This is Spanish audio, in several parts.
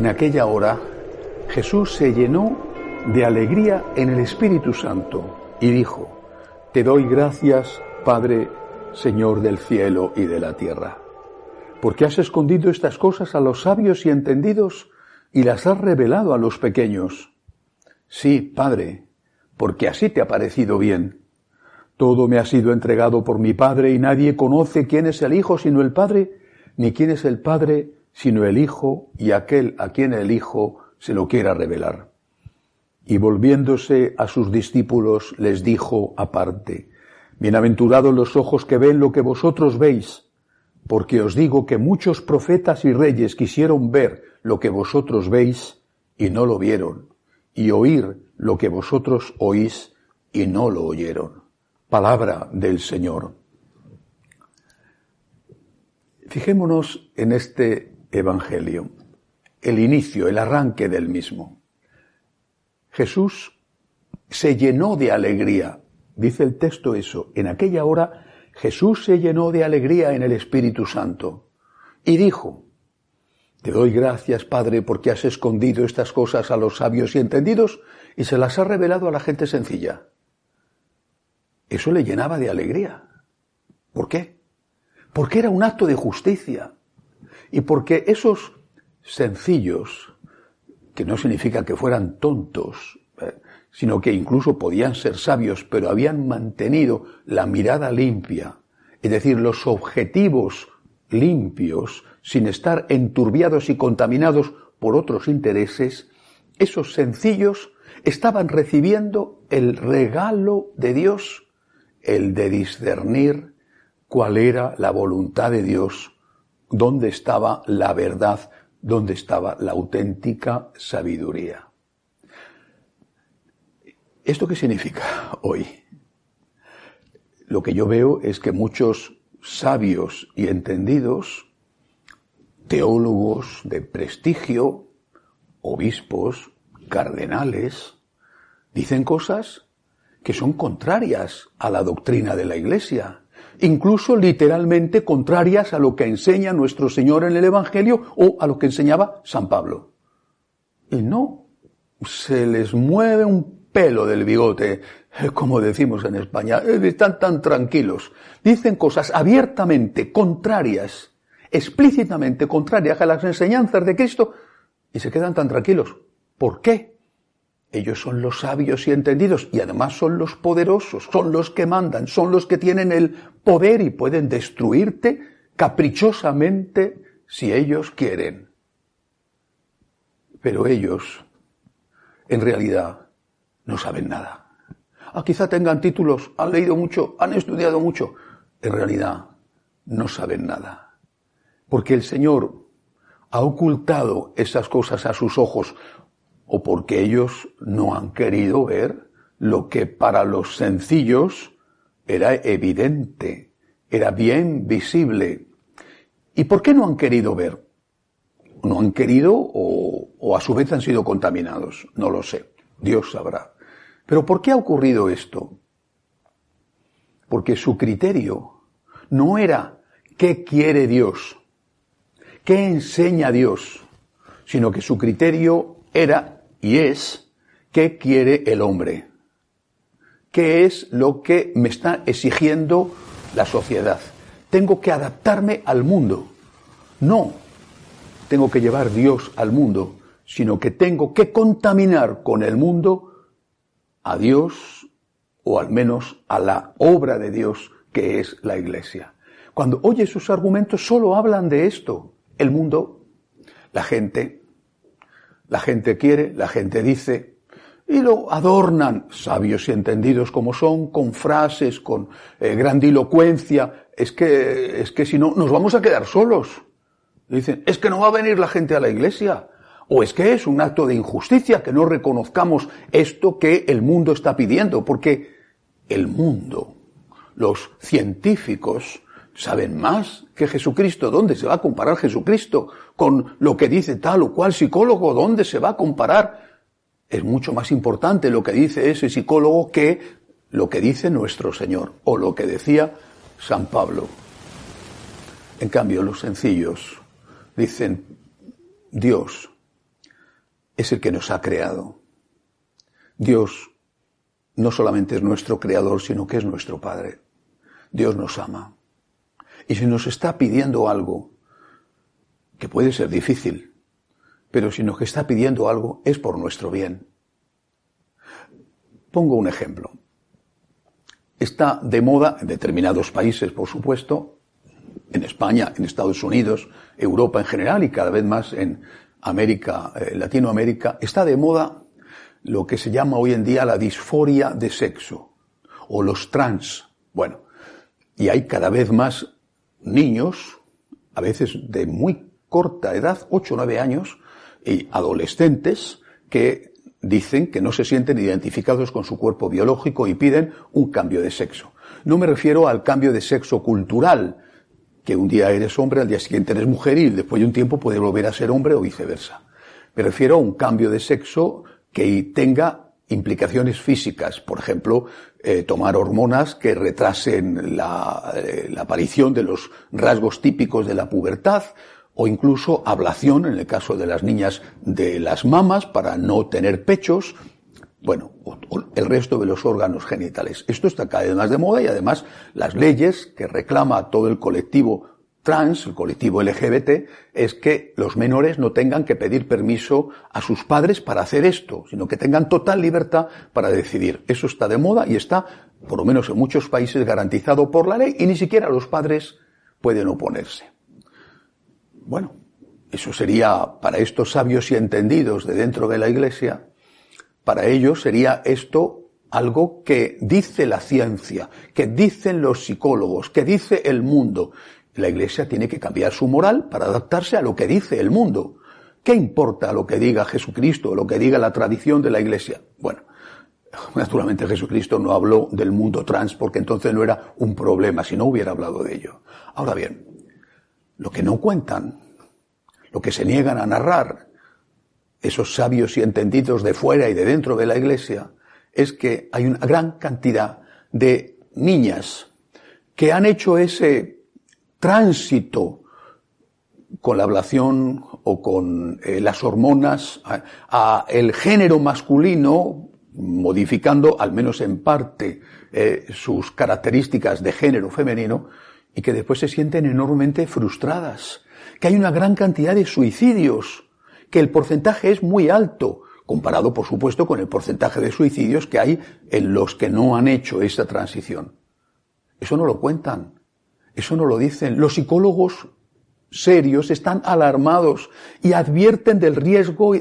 En aquella hora, Jesús se llenó de alegría en el Espíritu Santo y dijo, Te doy gracias, Padre, Señor del cielo y de la tierra, porque has escondido estas cosas a los sabios y entendidos y las has revelado a los pequeños. Sí, Padre, porque así te ha parecido bien. Todo me ha sido entregado por mi Padre y nadie conoce quién es el Hijo sino el Padre, ni quién es el Padre sino el Hijo y aquel a quien el Hijo se lo quiera revelar. Y volviéndose a sus discípulos les dijo aparte, Bienaventurados los ojos que ven lo que vosotros veis, porque os digo que muchos profetas y reyes quisieron ver lo que vosotros veis y no lo vieron, y oír lo que vosotros oís y no lo oyeron. Palabra del Señor. Fijémonos en este Evangelio, el inicio, el arranque del mismo. Jesús se llenó de alegría. Dice el texto eso. En aquella hora Jesús se llenó de alegría en el Espíritu Santo y dijo, Te doy gracias, Padre, porque has escondido estas cosas a los sabios y entendidos y se las has revelado a la gente sencilla. Eso le llenaba de alegría. ¿Por qué? Porque era un acto de justicia y porque esos sencillos, que no significa que fueran tontos, ¿eh? sino que incluso podían ser sabios, pero habían mantenido la mirada limpia, es decir, los objetivos limpios, sin estar enturbiados y contaminados por otros intereses, esos sencillos estaban recibiendo el regalo de Dios, el de discernir cuál era la voluntad de Dios dónde estaba la verdad, dónde estaba la auténtica sabiduría. ¿Esto qué significa hoy? Lo que yo veo es que muchos sabios y entendidos, teólogos de prestigio, obispos, cardenales, dicen cosas que son contrarias a la doctrina de la Iglesia, incluso literalmente contrarias a lo que enseña nuestro Señor en el Evangelio o a lo que enseñaba San Pablo. Y no, se les mueve un pelo del bigote, como decimos en España, están tan tranquilos. Dicen cosas abiertamente contrarias, explícitamente contrarias a las enseñanzas de Cristo y se quedan tan tranquilos. ¿Por qué? Ellos son los sabios y entendidos y además son los poderosos, son los que mandan, son los que tienen el poder y pueden destruirte caprichosamente si ellos quieren. Pero ellos, en realidad, no saben nada. Ah, quizá tengan títulos, han leído mucho, han estudiado mucho. En realidad, no saben nada. Porque el Señor ha ocultado esas cosas a sus ojos o porque ellos no han querido ver lo que para los sencillos era evidente, era bien visible. ¿Y por qué no han querido ver? No han querido o, a su vez han sido contaminados, no lo sé, Dios sabrá. Pero ¿por qué ha ocurrido esto? Porque su criterio no era qué quiere Dios, qué enseña Dios, sino que su criterio era y es qué quiere el hombre, qué es lo que me está exigiendo la sociedad. Tengo que adaptarme al mundo. No tengo que llevar Dios al mundo, sino que tengo que contaminar con el mundo a Dios o al menos a la obra de Dios que es la iglesia. Cuando oye sus argumentos solo hablan de esto. El mundo, la gente, la gente quiere, la gente dice, y lo adornan, sabios y entendidos como son, con frases, con eh, grandilocuencia. Es que, es que si no, nos vamos a quedar solos. Dicen, es que no va a venir la gente a la iglesia. O es que es un acto de injusticia que no reconozcamos esto que el mundo está pidiendo, porque el mundo, los científicos, saben más que Jesucristo. ¿Dónde se va a comparar Jesucristo con lo que dice tal o cual psicólogo? ¿Dónde se va a comparar? Es mucho más importante lo que dice ese psicólogo que lo que dice nuestro Señor o lo que decía San Pablo. En cambio, los sencillos dicen, Dios es el que nos ha creado. Dios no solamente es nuestro creador, sino que es nuestro Padre. Dios nos ama. Y si nos está pidiendo algo, que puede ser difícil, pero si nos está pidiendo algo es por nuestro bien. Pongo un ejemplo. Está de moda en determinados países, por supuesto, en España, en Estados Unidos, Europa en general y cada vez más en América, eh, Latinoamérica, está de moda lo que se llama hoy en día la disforia de sexo o los trans. Bueno, y hay cada vez más niños, a veces de muy corta edad, 8 o 9 años, y adolescentes que dicen que no se sienten identificados con su cuerpo biológico y piden un cambio de sexo. No me refiero al cambio de sexo cultural, que un día eres hombre, al día siguiente eres mujer y después de un tiempo puede volver a ser hombre o viceversa. Me refiero a un cambio de sexo que tenga implicaciones físicas, por ejemplo, eh, tomar hormonas que retrasen la, eh, la, aparición de los rasgos típicos de la pubertad o incluso ablación en el caso de las niñas de las mamas para no tener pechos, bueno, el resto de los órganos genitales. Esto está cada vez más de moda y además las leyes que reclama todo el colectivo trans, el colectivo LGBT, es que los menores no tengan que pedir permiso a sus padres para hacer esto, sino que tengan total libertad para decidir. Eso está de moda y está, por lo menos en muchos países, garantizado por la ley y ni siquiera los padres pueden oponerse. Bueno, eso sería para estos sabios y entendidos de dentro de la Iglesia, para ellos sería esto algo que dice la ciencia, que dicen los psicólogos, que dice el mundo, la Iglesia tiene que cambiar su moral para adaptarse a lo que dice el mundo. ¿Qué importa lo que diga Jesucristo, lo que diga la tradición de la Iglesia? Bueno, naturalmente Jesucristo no habló del mundo trans porque entonces no era un problema si no hubiera hablado de ello. Ahora bien, lo que no cuentan, lo que se niegan a narrar esos sabios y entendidos de fuera y de dentro de la Iglesia, es que hay una gran cantidad de niñas que han hecho ese tránsito con la ablación o con eh, las hormonas a, el género masculino, modificando al menos en parte eh, sus características de género femenino, y que después se sienten enormemente frustradas, que hay una gran cantidad de suicidios, que el porcentaje es muy alto, comparado por supuesto con el porcentaje de suicidios que hay en los que no han hecho esa transición. Eso no lo cuentan. Eso no lo dicen. Los psicólogos serios están alarmados y advierten del riesgo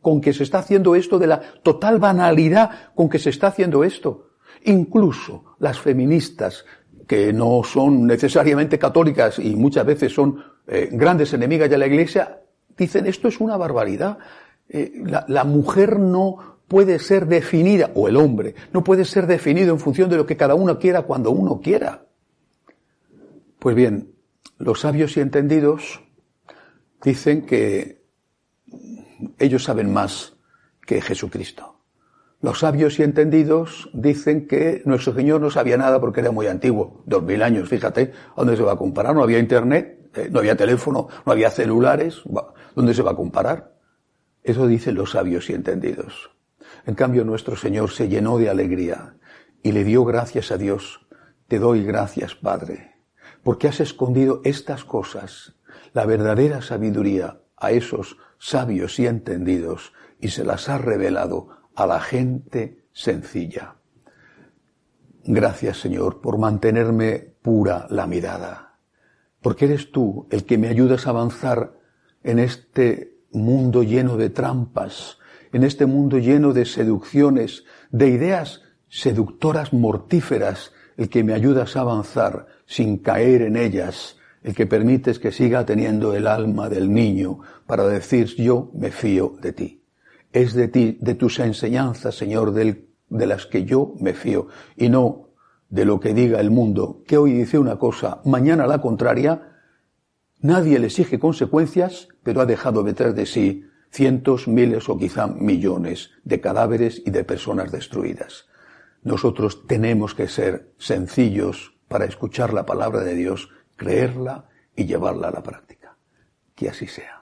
con que se está haciendo esto, de la total banalidad con que se está haciendo esto. Incluso las feministas, que no son necesariamente católicas y muchas veces son eh, grandes enemigas de la Iglesia, dicen esto es una barbaridad. Eh, la, la mujer no puede ser definida, o el hombre, no puede ser definido en función de lo que cada uno quiera cuando uno quiera. Pues bien, los sabios y entendidos dicen que ellos saben más que Jesucristo. Los sabios y entendidos dicen que nuestro Señor no sabía nada porque era muy antiguo, dos mil años, fíjate, ¿a dónde se va a comparar? No había internet, eh, no había teléfono, no había celulares, ¿dónde se va a comparar? Eso dicen los sabios y entendidos. En cambio, nuestro Señor se llenó de alegría y le dio gracias a Dios. Te doy gracias, Padre, porque has escondido estas cosas, la verdadera sabiduría, a esos sabios y entendidos, y se las has revelado a la gente sencilla. Gracias, Señor, por mantenerme pura la mirada, porque eres tú el que me ayudas a avanzar en este mundo lleno de trampas, en este mundo lleno de seducciones, de ideas seductoras mortíferas, el que me ayudas a avanzar sin caer en ellas, el que permites que siga teniendo el alma del niño para decir yo me fío de ti. Es de ti, de tus enseñanzas, Señor, de las que yo me fío, y no de lo que diga el mundo, que hoy dice una cosa, mañana la contraria, nadie le exige consecuencias, pero ha dejado detrás de sí cientos, miles o quizá millones de cadáveres y de personas destruidas. Nosotros tenemos que ser sencillos para escuchar la palabra de Dios, creerla y llevarla a la práctica. Que así sea.